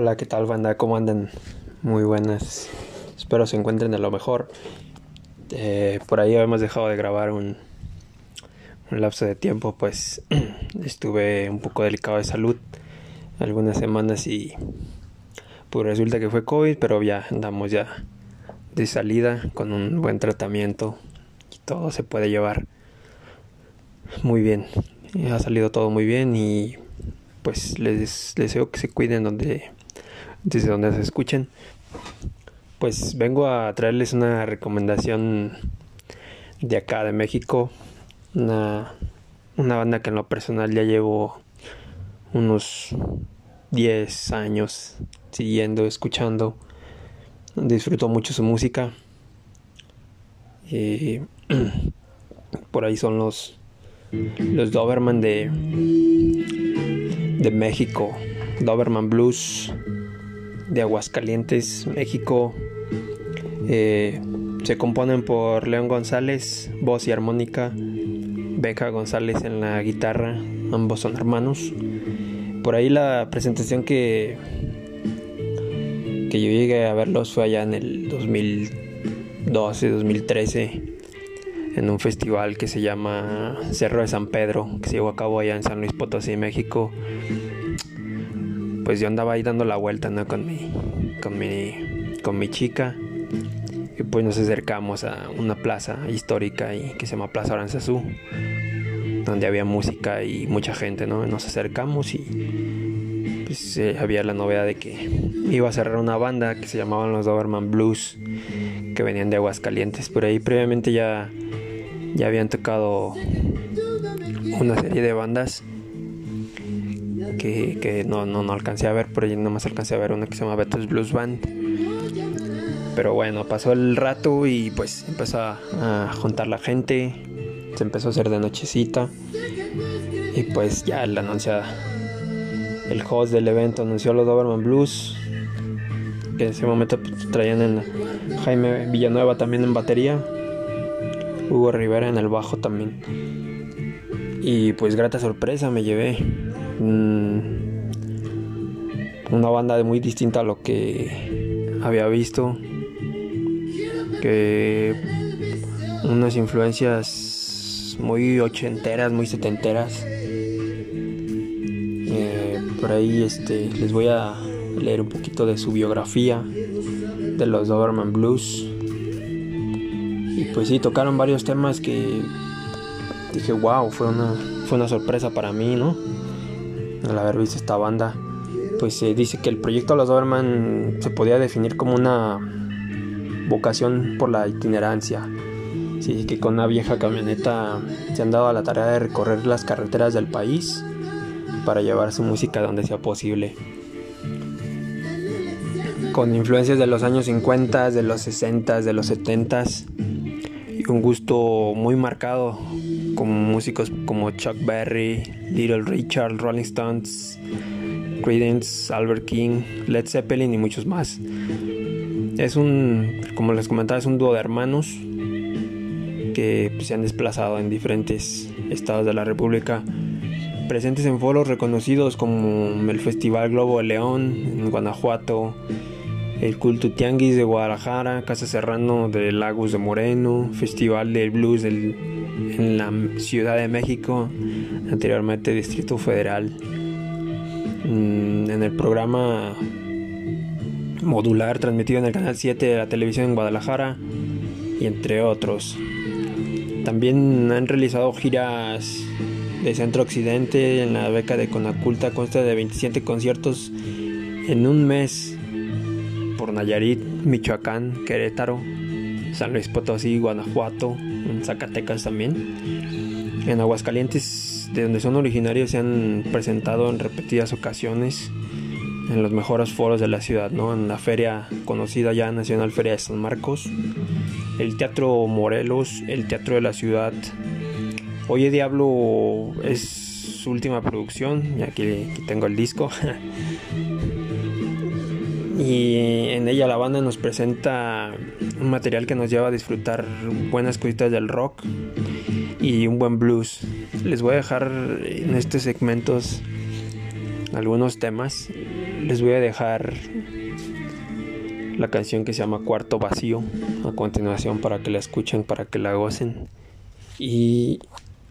Hola, ¿qué tal banda? ¿Cómo andan? Muy buenas. Espero se encuentren a lo mejor. Eh, por ahí hemos dejado de grabar un, un lapso de tiempo, pues estuve un poco delicado de salud algunas semanas y pues resulta que fue COVID, pero ya andamos ya de salida con un buen tratamiento y todo se puede llevar muy bien. Ha salido todo muy bien y pues les deseo que se cuiden donde desde donde se escuchen. Pues vengo a traerles una recomendación de acá de México, una, una banda que en lo personal ya llevo unos 10 años siguiendo, escuchando. Disfruto mucho su música. Y por ahí son los los Doberman de de México, Doberman Blues de Aguascalientes, México. Eh, se componen por León González, voz y armónica, Beca González en la guitarra, ambos son hermanos. Por ahí la presentación que, que yo llegué a verlos fue allá en el 2012, 2013, en un festival que se llama Cerro de San Pedro, que se llevó a cabo allá en San Luis Potosí, México pues yo andaba ahí dando la vuelta, ¿no? Con mi, con mi, con mi chica. Y pues nos acercamos a una plaza histórica y que se llama Plaza Aranzazú, donde había música y mucha gente, ¿no? Nos acercamos y pues eh, había la novedad de que iba a cerrar una banda que se llamaban los Doberman Blues, que venían de Aguascalientes. Por ahí previamente ya, ya habían tocado una serie de bandas que, no, no, no, alcancé a ver, por ahí nomás alcancé a ver una que se llama Betos Blues Band. Pero bueno, pasó el rato y pues empezó a, juntar la gente, se empezó a hacer de nochecita y pues ya anuncia, el host del evento anunció los Doberman Blues, que en ese momento pues, traían en Jaime Villanueva también en batería, Hugo Rivera en el bajo también. Y pues grata sorpresa me llevé. Mm, una banda muy distinta a lo que había visto. Que unas influencias muy ochenteras, muy setenteras. Eh, por ahí este, les voy a leer un poquito de su biografía de los Doberman Blues. Y pues sí, tocaron varios temas que dije, wow, fue una, fue una sorpresa para mí, ¿no? Al haber visto esta banda, pues se dice que el proyecto Los Doberman se podía definir como una vocación por la itinerancia. Sí, que con una vieja camioneta se han dado a la tarea de recorrer las carreteras del país para llevar su música donde sea posible. Con influencias de los años 50, de los 60, de los 70 y un gusto muy marcado como músicos como Chuck Berry, Little Richard, Rolling Stones, Creedence, Albert King, Led Zeppelin y muchos más. Es un, como les comentaba, es un dúo de hermanos que pues, se han desplazado en diferentes estados de la República, presentes en foros reconocidos como el Festival Globo de León en Guanajuato, el Culto Tianguis de Guadalajara, Casa Serrano de Lagos de Moreno, Festival del Blues en la Ciudad de México, anteriormente Distrito Federal. Mm, en el programa modular transmitido en el canal 7 de la televisión en Guadalajara y entre otros. También han realizado giras de Centro Occidente en la beca de Conaculta, consta de 27 conciertos en un mes Nayarit, Michoacán, Querétaro, San Luis Potosí, Guanajuato, Zacatecas también. En Aguascalientes, de donde son originarios, se han presentado en repetidas ocasiones en los mejores foros de la ciudad, ¿no? En la feria conocida ya Nacional Feria de San Marcos, el Teatro Morelos, el Teatro de la Ciudad. Oye Diablo es su última producción, y aquí, aquí tengo el disco. y en ella la banda nos presenta un material que nos lleva a disfrutar buenas cositas del rock y un buen blues. Les voy a dejar en estos segmentos algunos temas. les voy a dejar la canción que se llama Cuarto Vacío a continuación para que la escuchen, para que la gocen. Y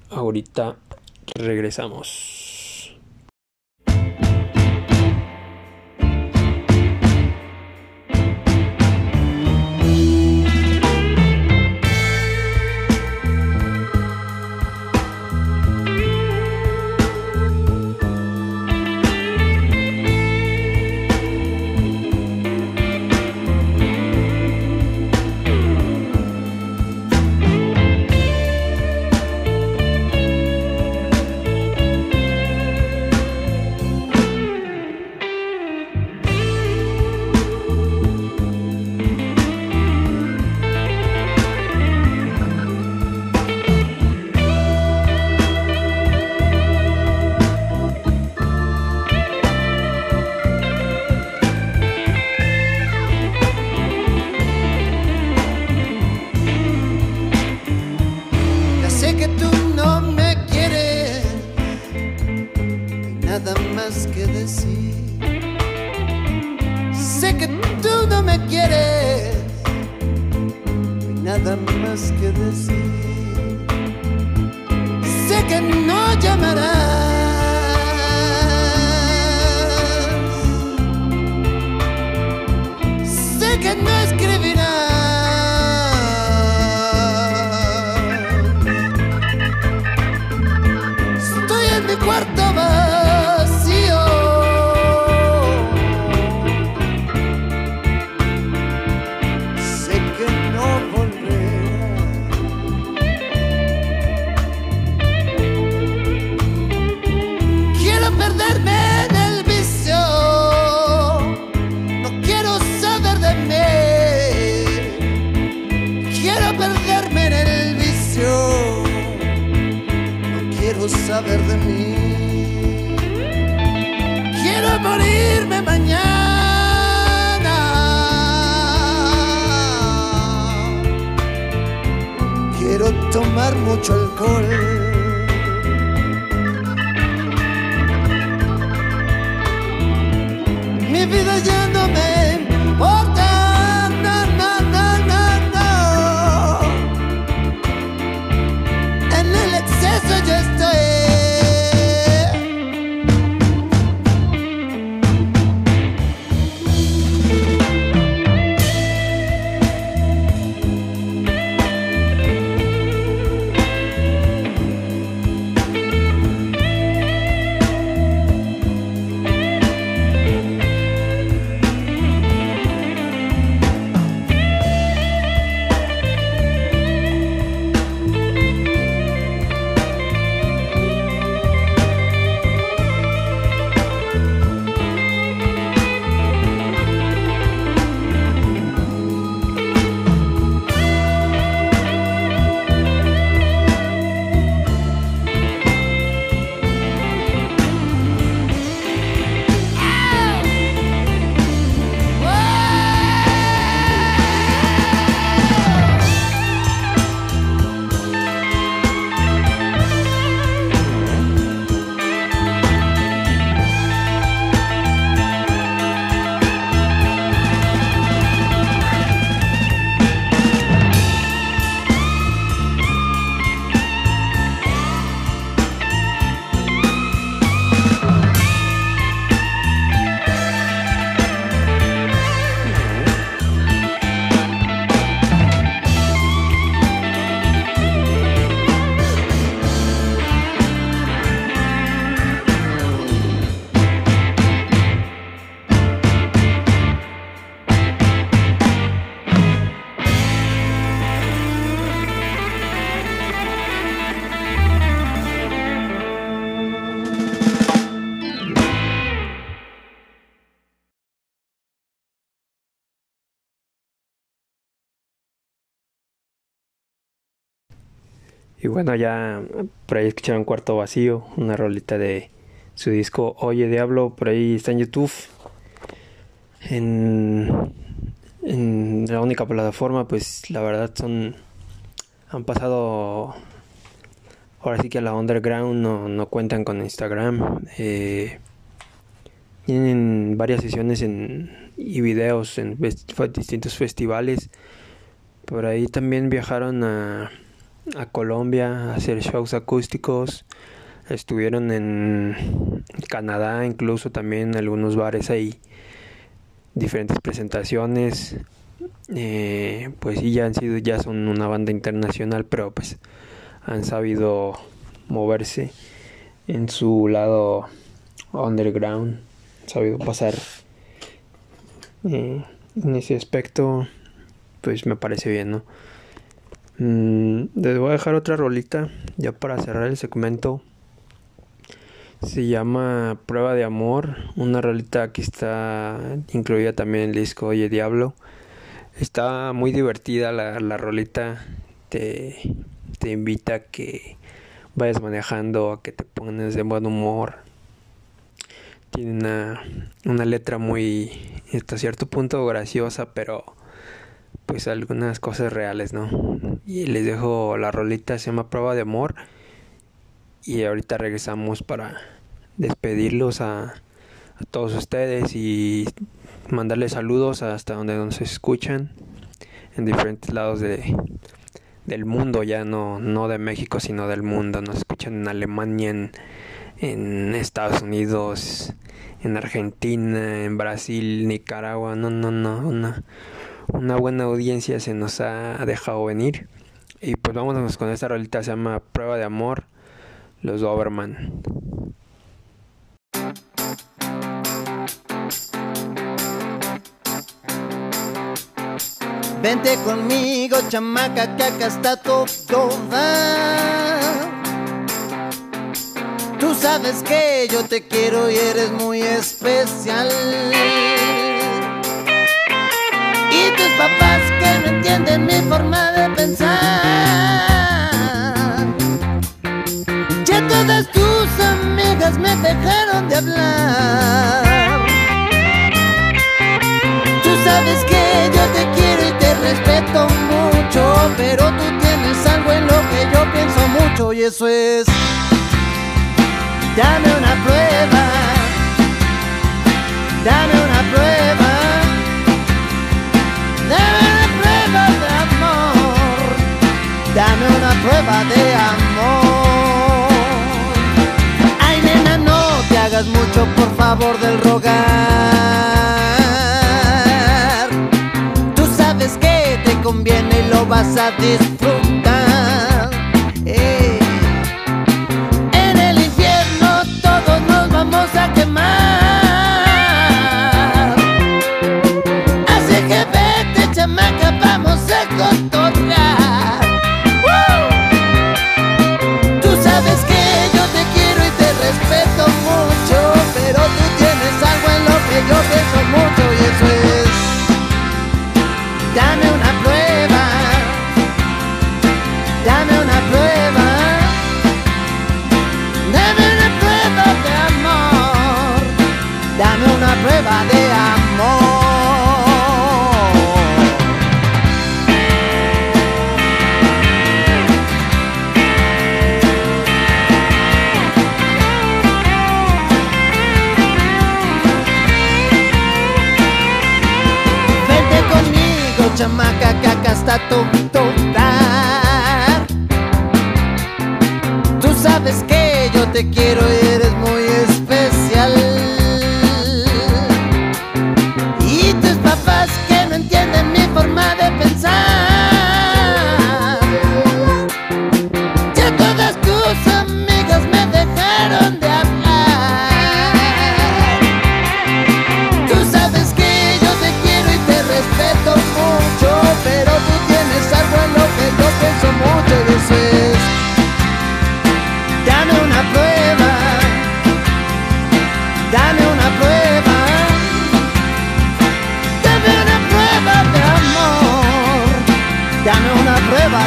ahorita regresamos. saber de. Quiero morirme mañana. Quiero tomar mucho alcohol. Mi vida ya no me Y bueno, ya por ahí escucharon Cuarto Vacío, una rolita de su disco Oye Diablo, por ahí está en YouTube. En, la única plataforma, pues la verdad son. Han pasado. Ahora sí que a la underground no, no cuentan con Instagram. Eh, Tienen varias sesiones en, y videos en distintos festivales. Por ahí también viajaron a, a Colombia a hacer shows acústicos. Estuvieron en Canadá, incluso también en algunos bares ahí. Diferentes presentaciones. Eh, pues sí, ya han sido, ya son una banda internacional, pero pues han sabido moverse en su lado underground, sabido pasar eh, en ese aspecto, pues me parece bien, ¿no? Mm, les voy a dejar otra rolita ya para cerrar el segmento. Se llama Prueba de Amor, una rolita que está incluida también en el disco Oye Diablo. Está muy divertida la, la rolita, te, te invita a que vayas manejando, a que te pongas de buen humor. Tiene una, una letra muy, hasta cierto punto graciosa, pero pues algunas cosas reales, ¿no? Y les dejo la rolita, se llama Prueba de Amor. Y ahorita regresamos para despedirlos a, a todos ustedes y mandarles saludos hasta donde nos escuchan en diferentes lados de, del mundo, ya no, no de México, sino del mundo. Nos escuchan en Alemania, en, en Estados Unidos, en Argentina, en Brasil, Nicaragua. No, no, no. Una, una buena audiencia se nos ha dejado venir. Y pues vámonos con esta rolita, se llama Prueba de Amor, los Doberman. Vente conmigo, chamaca, que acá está todo. Tú sabes que yo te quiero y eres muy especial. Y tus papás que no entienden mi forma de pensar. Ya todas tus amigas me dejaron de hablar. Tú sabes que yo te quiero y te respeto mucho, pero tú tienes algo en lo que yo pienso mucho y eso es Dame una prueba, dame una por favor, del rogar. Tú sabes que te conviene y lo vas a disfrutar. Te quiero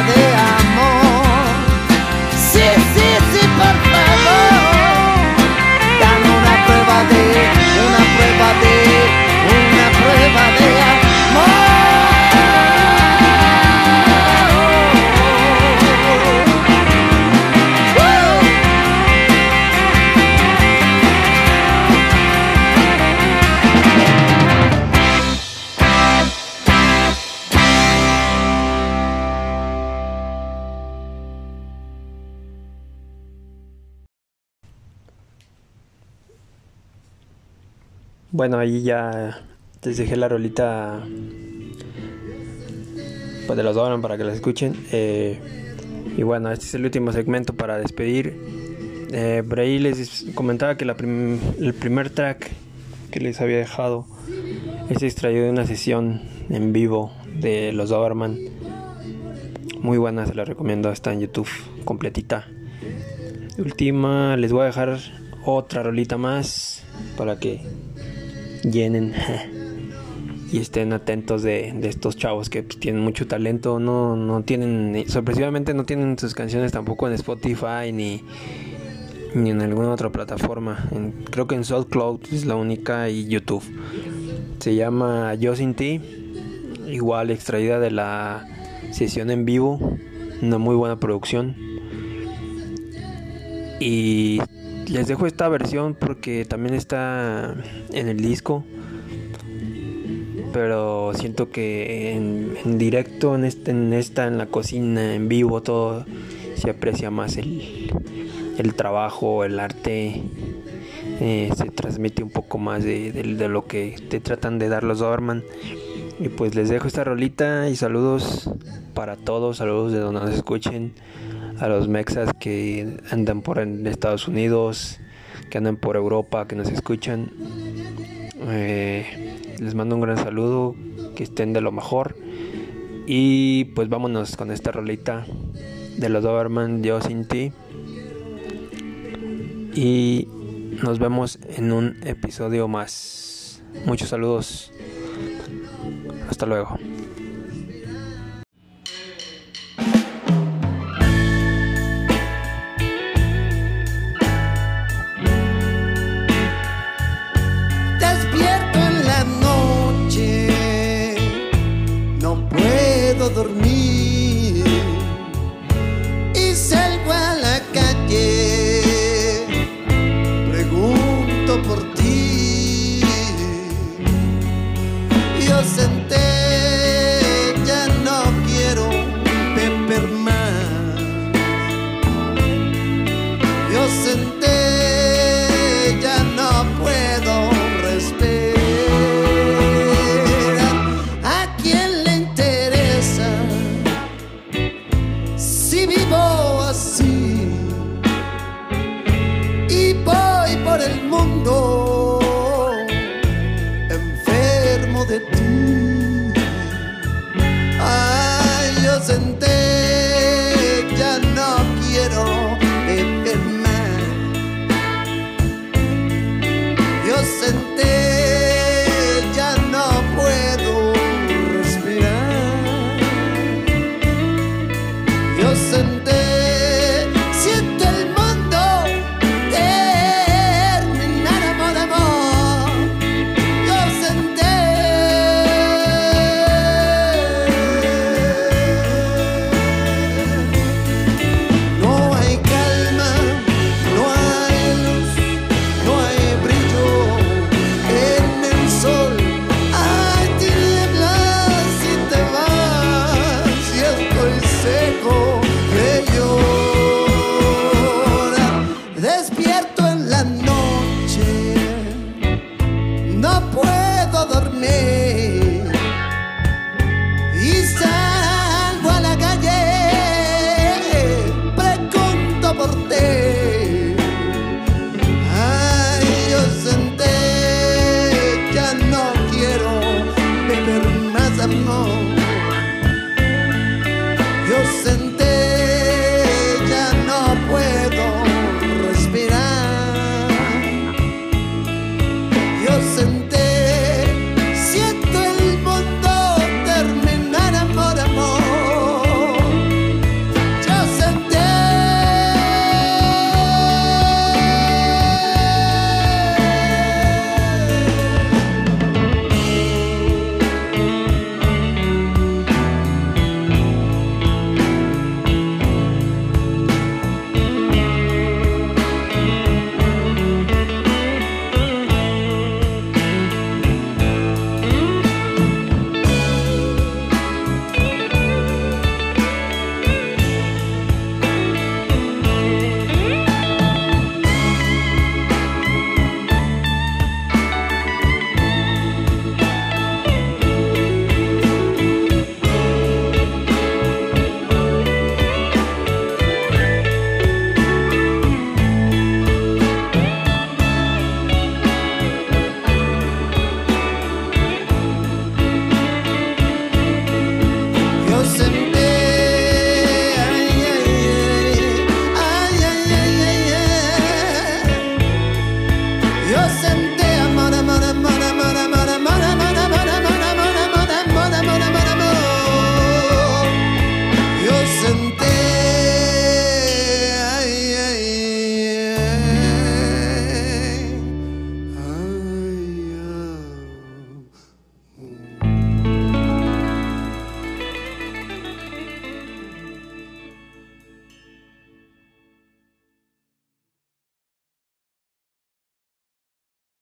de Bueno, ahí ya les dejé la rolita pues de los Doran para que la escuchen. Eh, y bueno, este es el último segmento para despedir. Eh, por ahí les comentaba que la el primer track que les había dejado es extraído de una sesión en vivo de los Doberman. Muy buena, se la recomiendo, está en YouTube completita. Última, les voy a dejar otra rolita más para que llenen y estén atentos de, estos chavos que tienen mucho talento. No, no tienen, sorpresivamente no tienen sus canciones tampoco en Spotify ni, ni en alguna otra plataforma. creo que en SoundCloud es la única y YouTube. Se llama Yo Sin Ti, igual extraída de la sesión en vivo, una muy buena producción. Y les dejo esta versión porque también está en el disco. Pero siento que en, directo, en, en esta, en la cocina, en vivo, todo se aprecia más el, el trabajo, el arte. Eh, se transmite un poco más de, de, lo que te tratan de dar los Doberman. Y pues les dejo esta rolita y saludos para todos, saludos de donde nos escuchen a los mexas que andan por Estados Unidos, que andan por Europa, que nos escuchan. Eh, les mando un gran saludo, que estén de lo mejor. Y pues vámonos con esta rolita de los Doberman, Yo sin ti. Y nos vemos en un episodio más. Muchos saludos. Hasta luego. Amor.